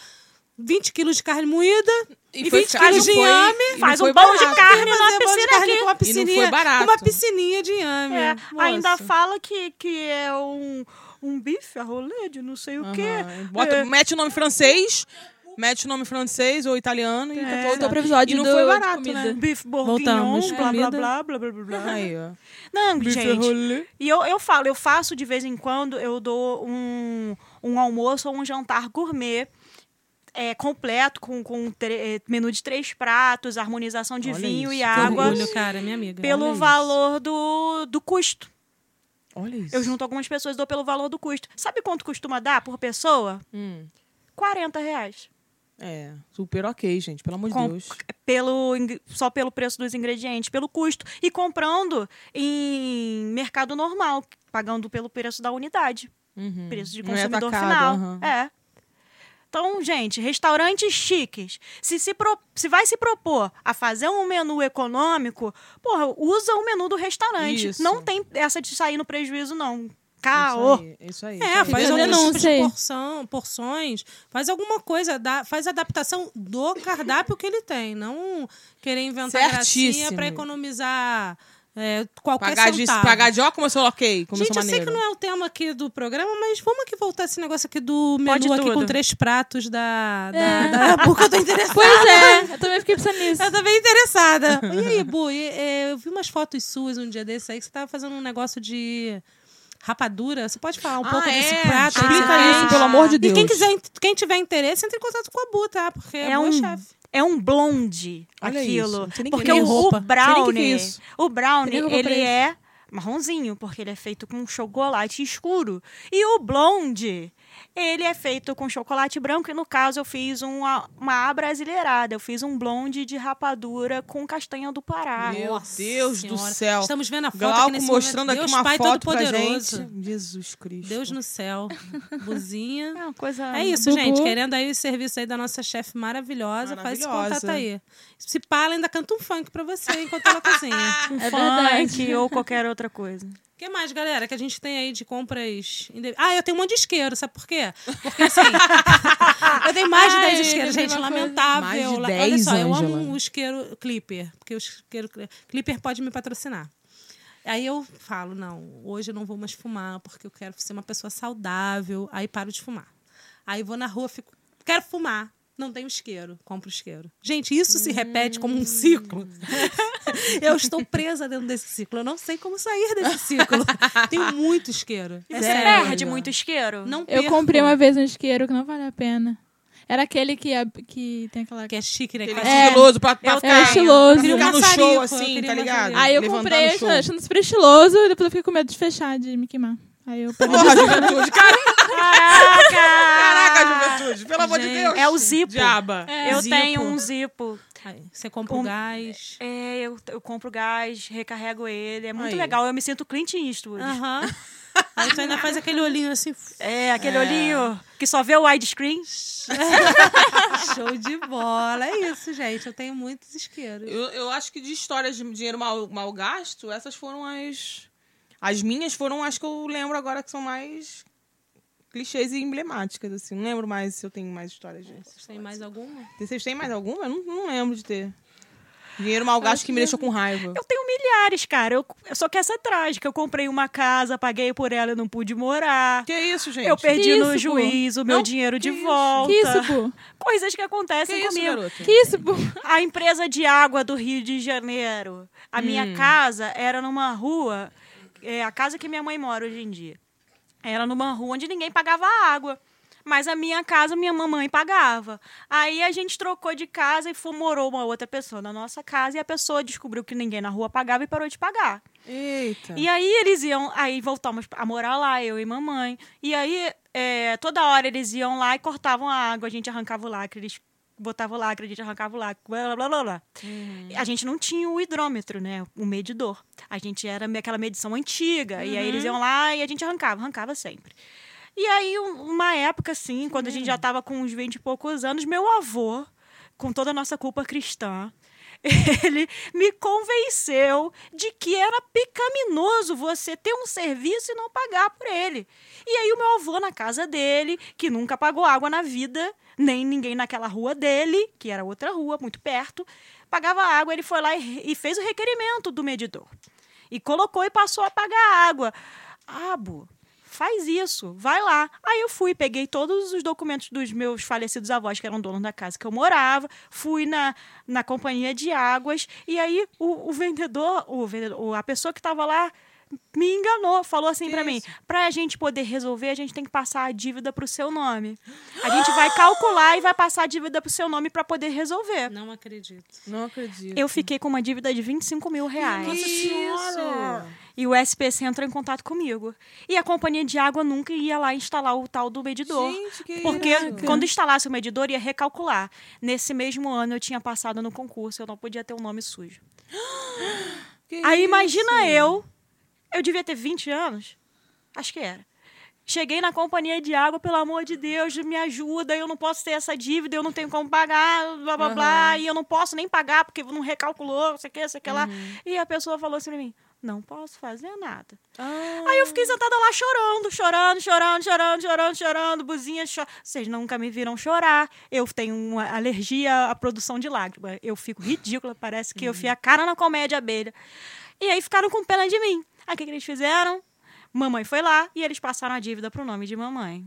20 quilos de carne moída e, foi 20 caro, quilos de inhame. e Faz um bolo de carne na de piscina carne aqui. com uma E não foi piscininha, com uma piscininha de inhame. É, ainda fala que, que é um, um bife a rolê de não sei o quê. Aham. Bota, É. Mete o nome francês, mete o nome francês ou italiano e tá É. tudo Outro episódio E não do- foi barato, né? Bife bourguignon, Voltamos. blá, blá, blá, blá, blá, blá, blá. Aí, ó. Não, Bife gente. rolê. E eu, eu falo, eu faço de vez em quando, eu dou um, um almoço ou um jantar gourmet é, completo, com, com é, menu de três pratos, harmonização de Olha vinho isso, e água, Orgulho, cara, minha amiga. pelo olha isso. valor do, do custo. Olha isso. Eu junto algumas pessoas e dou pelo valor do custo. Sabe quanto costuma dar por pessoa? Hum. 40 reais. É, super ok, gente, pelo amor de Com- Deus. pelo ing- só pelo preço dos ingredientes, pelo custo e comprando em mercado normal, pagando pelo preço da unidade, Uhum. preço de é consumidor atacado, final. aham. É. Então, gente, restaurantes chiques. Se, se, pro- se vai se propor a fazer um menu econômico, porra, usa o menu do restaurante. Isso. Não tem essa de sair no prejuízo, não. Isso Caô. aí, Isso aí. É, isso aí. faz algum tipo porção, porções, faz alguma coisa, dá, faz adaptação do cardápio que ele tem, não querer inventar gracinha Certíssimo. pra economizar é, qualquer Pagar de, centavo. pagar de ó, começou ok, começou Gente, eu sei que não é o tema aqui do programa, mas vamos aqui voltar esse negócio aqui do menu aqui tudo. com três pratos da, da, da porque eu tô interessada. Pois é, eu também fiquei pensando nisso. Eu tô bem interessada. E aí, Bu, e- é, eu vi umas fotos suas um dia desses aí que você tava fazendo um negócio de rapadura. Você pode falar um Ah, pouco é? desse prato? Explica você isso, pelo amor de Deus. E quem, quiser, quem tiver interesse, entre em contato com a Bu, tá? Porque é, É um, chefe. É um blonde Olha aquilo. Porque que é o, roupa. o é brownie, isso. o brownie, que eu ele é marronzinho, porque ele é feito com chocolate escuro. E o blonde, ele é feito com chocolate branco. E no caso, eu fiz uma, uma abrasileirada. Eu fiz um blonde de rapadura com castanha do Pará. Meu Nossa Deus do Senhora. céu. Estamos vendo a foto aqui Glauco nesse mostrando momento. aqui Deus uma Pai foto pra Todo-Poderoso. gente. Jesus Cristo. Deus no céu. Buzinha. É uma coisa... É isso, Bubu. gente. Querendo aí o serviço aí da nossa chefe maravilhosa, faz esse Maravilhosa. contato aí. Se pá, ela ainda canta um funk pra você enquanto ela cozinha. Um É funk verdade. ou qualquer outra coisa. O que mais, galera, que a gente tem aí de compras? Ah, eu tenho um monte de isqueiro, sabe por quê? Porque assim, eu tenho mais de Ai, 10 isqueiros, gente, lamentável. Mais de La- 10, Olha só, eu Ângela. amo o isqueiro Clipper, porque o isqueiro Clipper pode me patrocinar. Aí eu falo, não, hoje eu não vou mais fumar, porque eu quero ser uma pessoa saudável. Aí paro de fumar. Aí vou na rua, fico, quero fumar. Não tenho isqueiro, compro isqueiro. Gente, isso se repete como um ciclo. eu estou presa dentro desse ciclo. Eu não sei como sair desse ciclo. Tenho muito isqueiro. É Você sério. perde muito isqueiro? Não Eu perco. comprei uma vez um isqueiro que não vale a pena. Era aquele que, ab- que tem aquela. Que é chique, né? Que É. estiloso pra, pra Eu ficar, É estiloso. queria um ficar no show eu assim, tá ligado? Aí eu Levantar comprei show. achando super estiloso e depois eu fiquei com medo de fechar, de me queimar. Aí eu parei. Porra, juventude. Caraca, Caraca! caraca, juventude. Pelo amor de Deus. É o Zipo. Diaba. Eu Zipo. tenho um Zipo. Você compra Um- o gás. É, eu, eu compro gás, recarrego ele. É muito Aí. legal. Eu me sinto Clint Eastwood. Aham. Aí tu ainda faz aquele olhinho assim. É, aquele olhinho que só vê o widescreen. Show de bola. É isso, gente. Eu tenho muitos isqueiros. Eu, eu acho que de histórias de dinheiro mal, mal gasto, essas foram as. As minhas foram as que eu lembro agora que são mais clichês e emblemáticas, assim. Não lembro mais se eu tenho mais histórias disso. Vocês têm mais alguma? Vocês têm mais alguma? Eu não, não lembro de ter. Dinheiro mal gasto que me deixou com raiva. Eu tenho milhares, cara. Eu, eu só que essa é trágica. Eu comprei uma casa, paguei por ela e não pude morar. Que isso, gente? Eu perdi Que no isso, pô? juiz o meu Não, dinheiro de que isso? volta. Que isso, pô? Coisas que Que acontecem isso, comigo. garoto? Que isso, pô? A empresa de água do Rio de Janeiro. A Hum. minha casa era numa rua, é a casa que minha mãe mora hoje em dia. Era numa rua onde ninguém pagava água. Mas a minha casa, minha mamãe pagava. Aí a gente trocou de casa e foi, morou uma outra pessoa na nossa casa. E a pessoa descobriu que ninguém na rua pagava e parou de pagar. Eita. E aí eles iam, aí voltamos a morar lá, eu e mamãe. E aí é, toda hora eles iam lá e cortavam a água, a gente arrancava o lacre, eles botavam o lacre, a gente arrancava o lacre, blá blá blá blá. A gente não tinha o hidrômetro, né? O medidor. A gente era aquela medição antiga. E aí eles iam lá e a gente arrancava, arrancava sempre. E aí, um- uma época, assim, quando a gente já tava com uns 20 e poucos anos, meu avô, com toda a nossa culpa cristã, ele me convenceu de que era pecaminoso você ter um serviço e não pagar por ele. E aí o meu avô na casa dele, que nunca pagou água na vida, nem ninguém naquela rua dele, que era outra rua, muito perto, pagava água, ele foi lá e, e fez o requerimento do medidor. E colocou e passou a pagar a água. Abo, faz isso, vai lá. Aí eu fui, peguei todos os documentos dos meus falecidos avós, que eram donos da casa que eu morava, fui na, na companhia de águas, e aí o, o vendedor, o vendedor, a pessoa que estava lá me enganou, falou assim pra mim: isso? pra gente poder resolver, a gente tem que passar a dívida pro seu nome. A gente vai calcular e vai passar a dívida pro seu nome pra poder resolver. Não acredito. Não acredito. Eu fiquei com uma dívida de 25 mil reais. Nossa senhora! E o SPC entrou em contato comigo. E a companhia de água nunca ia lá instalar o tal do medidor. Gente, que porque isso? quando instalasse o medidor, ia recalcular. Nesse mesmo ano, eu tinha passado no concurso, eu não podia ter um nome sujo. Que Aí isso? imagina eu, eu devia ter 20 anos, acho que era. Cheguei na companhia de água, pelo amor de Deus, me ajuda, eu não posso ter essa dívida, eu não tenho como pagar, blá blá blá, e eu não posso nem pagar porque não recalculou, não sei o que, sei o que lá. E a pessoa falou assim pra mim: não posso fazer nada. Ah, Aí eu fiquei sentada lá chorando, chorando, chorando, chorando, chorando, chorando, buzinha, cho... Vocês nunca me viram chorar. Eu tenho uma alergia à produção de lágrimas. Eu fico ridícula, parece que eu fui a cara na comédia abelha. E aí ficaram com pena de mim. Aí o que, que eles fizeram? Mamãe foi lá e eles passaram a dívida pro nome de mamãe.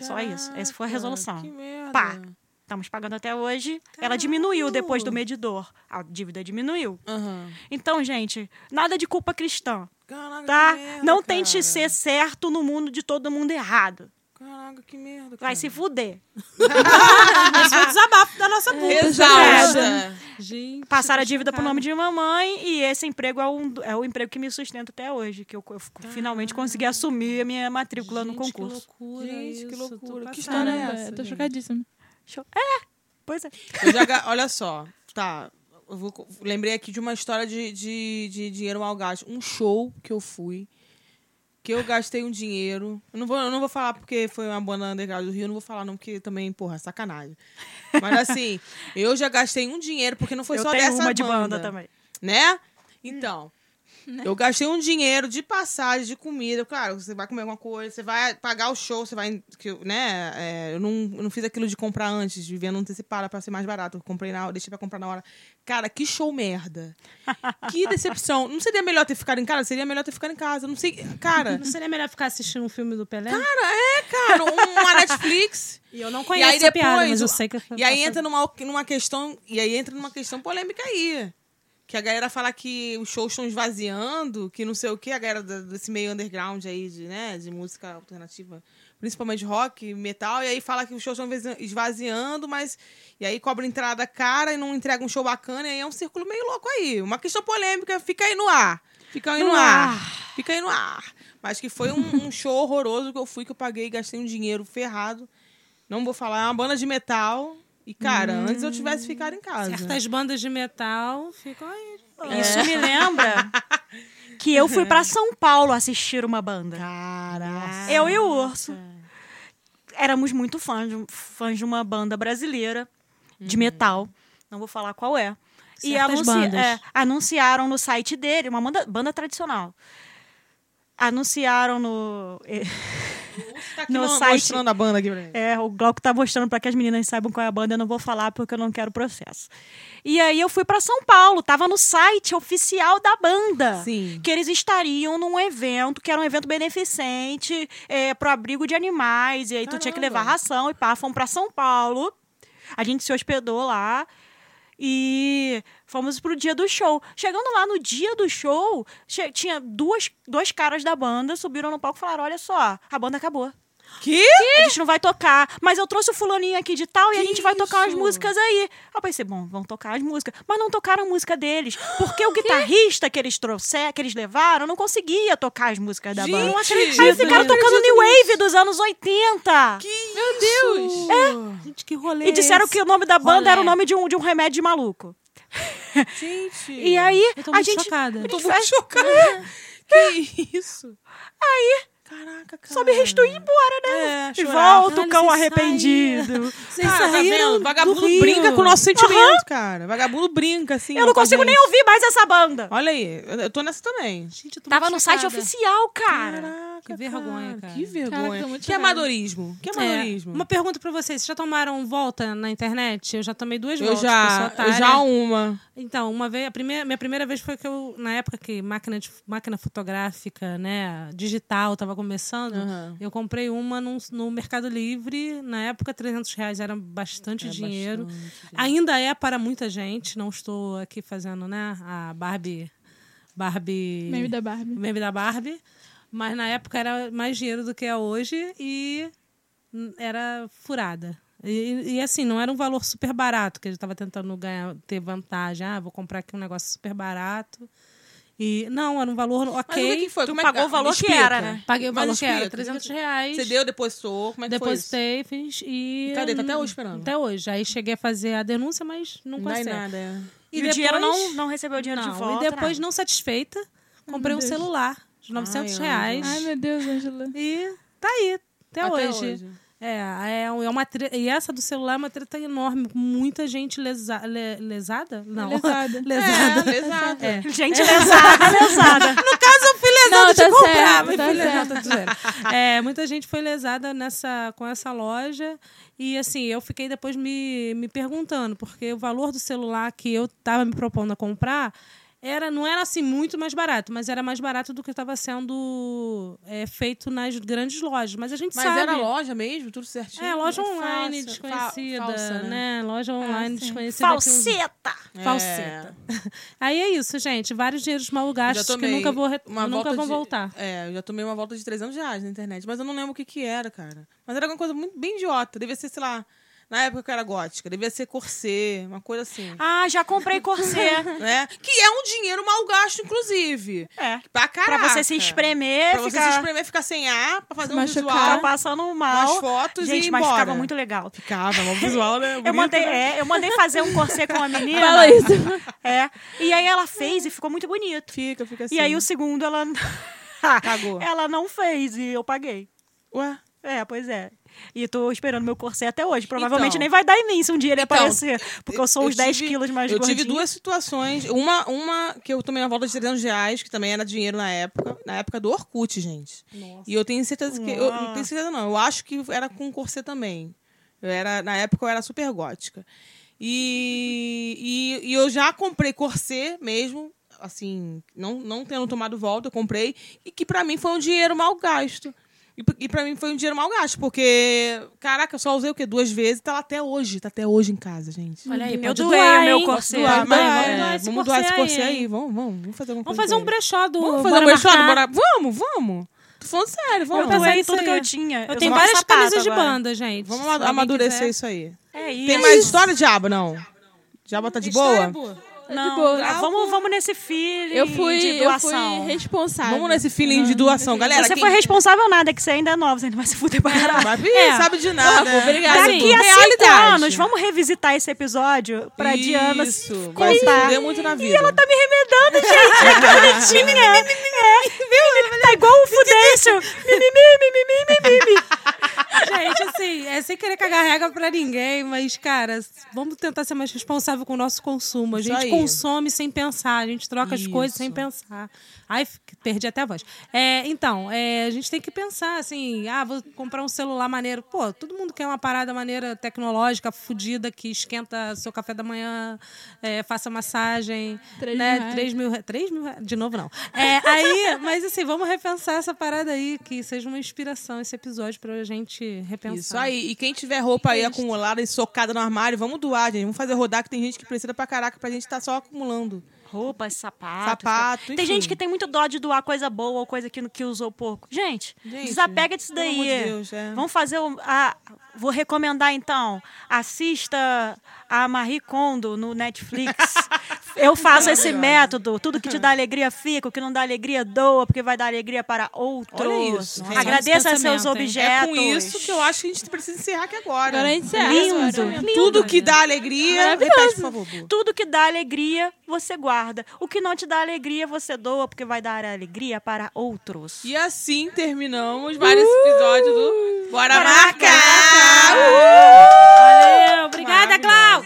Só isso. Essa foi a caraca, resolução. Que merda. Pá. Estamos pagando até hoje. Ela diminuiu depois do medidor. A dívida diminuiu. Aham. Então, gente, nada de culpa cristã Caraca, tá? merda, não cara. tente ser certo no mundo de todo mundo errado. Caraca, que merda. Vai cara. se fuder. Esse foi o desabafo da nossa bunda. Exausta. Gente, Passaram a dívida pro nome de mamãe e esse emprego é, um, é o emprego que me sustenta até hoje, que eu, eu finalmente consegui assumir a minha matrícula no Gente, concurso. Que loucura Gente, que isso, tô loucura. Que história é essa, eu tô gente? chocadíssima. É, pois é. Já olha só, tá. Eu vou lembrei aqui de uma história de, de, de dinheiro mal gasto. Um show que eu fui, que eu gastei um dinheiro. Eu não vou, eu não vou falar porque foi uma banda underground do Rio, eu não vou falar não, porque também, porra, sacanagem. Mas assim, eu já gastei um dinheiro, porque não foi eu só tenho dessa uma de banda, banda também. Né? Então, eu gastei um dinheiro de passagem, de comida. Claro, você vai comer alguma coisa, você vai pagar o show, você vai. Né? É, eu, não, eu não fiz aquilo de comprar antes, de venda antecipada pra ser mais barato. Eu comprei na hora, deixei pra comprar na hora. Cara, que show merda. Que decepção. Não seria melhor ter ficado em casa? Seria melhor ter ficado em casa. Não sei. Cara. Não seria melhor ficar assistindo um filme do Pelé? Cara, uma Netflix. e eu não E conheço aí essa piada, depois. mas eu sei que... E aí entra numa, numa questão. E aí entra numa questão polêmica aí. Que a galera fala que os shows estão esvaziando, que não sei o que, a galera desse meio underground aí de, né, de música alternativa, principalmente rock, metal, e aí fala que os shows estão esvazi- esvaziando, mas. E aí cobra entrada cara e não entrega um show bacana, e aí é um círculo meio louco aí. Uma questão polêmica, fica aí no ar. Fica aí no, No ar. ar. Fica aí no ar. Mas que foi um, um show horroroso que eu fui, que eu paguei, gastei um dinheiro ferrado. Não vou falar, é uma banda de metal. E, cara, antes eu tivesse ficado em casa. Certas bandas de metal ficam aí. Isso me lembra que eu fui pra São Paulo assistir uma banda. Caraca. Eu e o Urso. Éramos muito fãs de, fãs de uma banda brasileira de metal. Não vou falar qual é. E Certas anunci- bandas. é, anunciaram no site dele, uma banda, banda tradicional. Anunciaram no. Tá no site- mostrando a banda aqui pra gente. É, o Glauco tá mostrando pra que as meninas saibam qual é a banda, eu não vou falar porque eu não quero processo. E aí eu fui pra São Paulo, tava no site oficial da banda. Sim. Que eles estariam num evento, que era um evento beneficente é, pro abrigo de animais. E aí tu tinha que Caramba. levar ração e pá, fomos pra São Paulo. A gente se hospedou lá. E fomos pro dia do show. Chegando lá no dia do show, tinha duas, dois caras da banda, subiram no palco e falaram: Olha só, a banda acabou. Que? A gente não vai tocar. Mas eu trouxe o fulaninho aqui de tal e a Que gente vai tocar as isso? músicas aí. Eu pensei, bom, vão tocar as músicas. Mas não tocaram a música deles. Porque o guitarrista que eles trouxeram, que eles levaram, não conseguia tocar as músicas da banda. Gente, Aí ficaram não tocando acredito New. Wave dos anos 80. Meu Deus! Gente, que rolê E disseram é que o nome da banda Rolê. era o nome de um, de um remédio de maluco. Gente. E aí, Eu tô a muito gente. chocada. Eu tô a muito faz- chocada. Que isso? Aí, Caraca, cara. sobe resto e ir embora, né? É, E volta o cão arrependido. Vocês Cara, tá saíram vendo? do Vagabundo Rio. brinca com o nosso sentimento, cara. Vagabundo brinca, assim. Eu não consigo gente. nem ouvir mais essa banda. Olha aí, eu- tô nessa também. Gente, eu tô Tava no site oficial, cara. Caraca, Que vergonha, cara. Que Caraca, vergonha. muito que amadorismo. Que É, amadorismo. uma pergunta pra vocês. Vocês já tomaram volta na internet? Eu já tomei duas Eu voltas. que já, eu já uma. Então, uma vez, a primeira, minha primeira vez foi que eu, na época que máquina, de, máquina fotográfica, né, digital, tava começando, Aham. eu comprei uma num- no Mercado Livre. Na época, 300 reais era bastante dinheiro. Ainda é para muita gente. Não estou aqui fazendo, né, a Barbie... Barbie... Meme da Barbie. meme da Barbie. Mas na época era mais dinheiro do que é hoje e era furada. E, e, assim, não era um valor super barato, que ele estava tentando ganhar, ter vantagem. Ah, vou comprar aqui um negócio super barato. E não, era um valor Mas ok. o que, que foi? Tu Como é pagou que- o valor me que explica. era, né? Paguei o Mas valor que era, explica, 300 explica. reais. Você deu, depositou, como é que foi isso? Depositei, fiz e... Cadê? Tá até hoje esperando. Até hoje. Aí cheguei a fazer a denúncia, mas não Não consegui. nada, é. E, o dinheiro não, não recebeu o dinheiro não, de volta. E depois, nada. não satisfeita, comprei um Deus. celular de 900 Ai, reais. Ai, meu Deus, Angela. E tá aí, até, Até hoje. hoje. É, é, é uma tre- E essa do celular é uma treta enorme. com Muita gente lesa... le- lesada? Não. Lesada. lesada. É, exato. É. Gente lesada, lesada. No caso, eu fui lesada Não, de tá comprar. certo, mas tá fui lesada de zoeira. é, muita gente foi lesada nessa, com essa loja. E assim, eu fiquei depois me, me perguntando, porque o valor do celular que eu tava me propondo a comprar era, não era assim muito mais barato, mas era mais barato do que estava sendo é, feito nas grandes lojas. Mas a gente Mas sabe. era loja mesmo, tudo certinho? É, loja É online fácil, desconhecida, fa- falsa, né? Loja online sim. desconhecida. que uns- Falseta. É. Falseta. Aí é isso, gente. Vários dinheiros mal gastos que nunca, vou re- nunca vão de- voltar. É, eu já tomei uma volta de 300 reais na internet, mas eu não lembro o que que era, cara. Mas era alguma coisa muito, bem idiota. Devia ser, sei lá, na época que eu era gótica, devia ser corset, uma coisa assim. Ah, já comprei corset. Né? Que é um dinheiro mal gasto, inclusive. é. Pra caraca. Pra você se espremer, Pra você se ficar, espremer, ficar sem ar, pra fazer um machucar. ficar visual, passando umas mal. fotos e Gente, ir mas embora. ficava muito legal. Ficava, um visual, né? Eu Bonito, mandei, né? é, eu mandei fazer um corset com a menina. Fala isso. É. E aí ela fez e ficou muito bonito. Fica, fica assim. E aí o segundo ela Cagou. ela não fez e eu paguei. Ué? É, pois é. E tô esperando meu corset até hoje. Provavelmente Então. nem vai dar em mim se um dia ele Então, aparecer. Porque eu sou uns 10 tive- quilos mais Eu gordinha. tive duas situações. Uma, uma que eu tomei uma volta de 300 reais, que também era dinheiro na época. Na época do Orkut, gente. E eu tenho certeza que... Eu não tenho certeza, não. Eu acho que era com corset também. Eu era, na época eu era super gótica. E, e, e eu já comprei corset mesmo, assim, não, não tendo tomado volta, eu comprei. E que pra mim foi um dinheiro mal gasto. E, e pra mim foi um dinheiro mal gasto, porque, caraca, eu só usei o quê? Duas vezes, tá lá até hoje. Tá até hoje em casa, gente. Olha aí, Eu pode doei doar, o meu corset. Doar, Mas, é, vamos doar esse vamos doar esse corset aí, aí. Vamos, vamos, vamos fazer alguma Vamos coisa fazer um brechó do. Vamos fazer Bora um brechó do. Bora... Vamos, vamos. Tô falando sério, Eu vamos. pensei doei nisso tudo aí. que eu tinha. Eu tenho só várias camisas de banda, gente. Vamos amadurecer quiser. isso aí. É isso. Tem mais história, Diabo? Não. Diabo tá de boa? Boa. Não, boa. ah, vamos, vamos nesse feeling Eu fui, de eu fui doação. responsável. Vamos nesse feeling de doação, galera. Você quem- foi responsável nada, que você ainda é nova, você ainda vai se fuder pra caralho. Mas, ih, É. sabe de nada. né? obrigada. Daqui a cinco anos, vamos revisitar esse episódio pra Diana se Isso, vai se contar. muito na vida. E ela tá me remedando, gente. Que bonitinha. É, viu? Tá igual o Fudêncio. Mimimi, mimimi, mimimi. Gente, assim, é sem querer cagar regra pra ninguém, mas, cara, vamos tentar ser mais responsável com o nosso consumo. A gente consome sem pensar, a gente troca as Isso. coisas sem pensar. Ai, perdi até a voz. É, então, é, a gente tem que pensar assim: ah, vou comprar um celular maneiro. Pô, todo mundo quer uma parada maneira tecnológica, fodida, que esquenta seu café da manhã, é, faça massagem. Três né? mil. 3 mil, três mil reais? De novo, não. É, aí, mas assim, vamos repensar essa parada aí, que seja uma inspiração esse episódio pra gente repensar. Isso aí. E quem tiver roupa aí acumulada e socada no armário, vamos doar, gente. Vamos fazer rodar, que tem gente que precisa pra caraca pra gente tá só acumulando. Roupas, sapatos. Sapato, Tem enfim. gente que tem muito dó de doar coisa boa ou coisa que, que usou pouco. Gente, Gente, desapega disso pelo daí. amor de Deus, é. Vamos fazer o. A, vou recomendar então. Assista a Marie Kondo no Netflix. Eu faço esse método. Tudo que te dá alegria fica, o que não dá alegria doa, porque vai dar alegria para outros. Olha isso. Agradeça seus objetos. É com isso que eu acho que a gente precisa encerrar aqui agora. Agora a gente encerra. Lindo, Agora. lindo. Tudo que dá alegria. Repete, por favor. Tudo que dá alegria, você guarda. O que não te dá alegria, você doa, porque vai dar alegria para outros. E assim terminamos mais esse episódio do Bora Bora Marcar! Valeu, obrigada, Clau!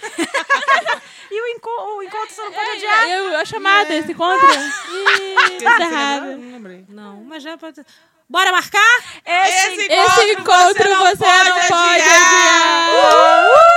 O, enco- o encontro você não pode adiar. Eu, a chamada, esse encontro. Ih, tá errado. Não lembrei. Não, mas já pode. Bora marcar? Esse, Esse encontro você não pode adiar. Uh!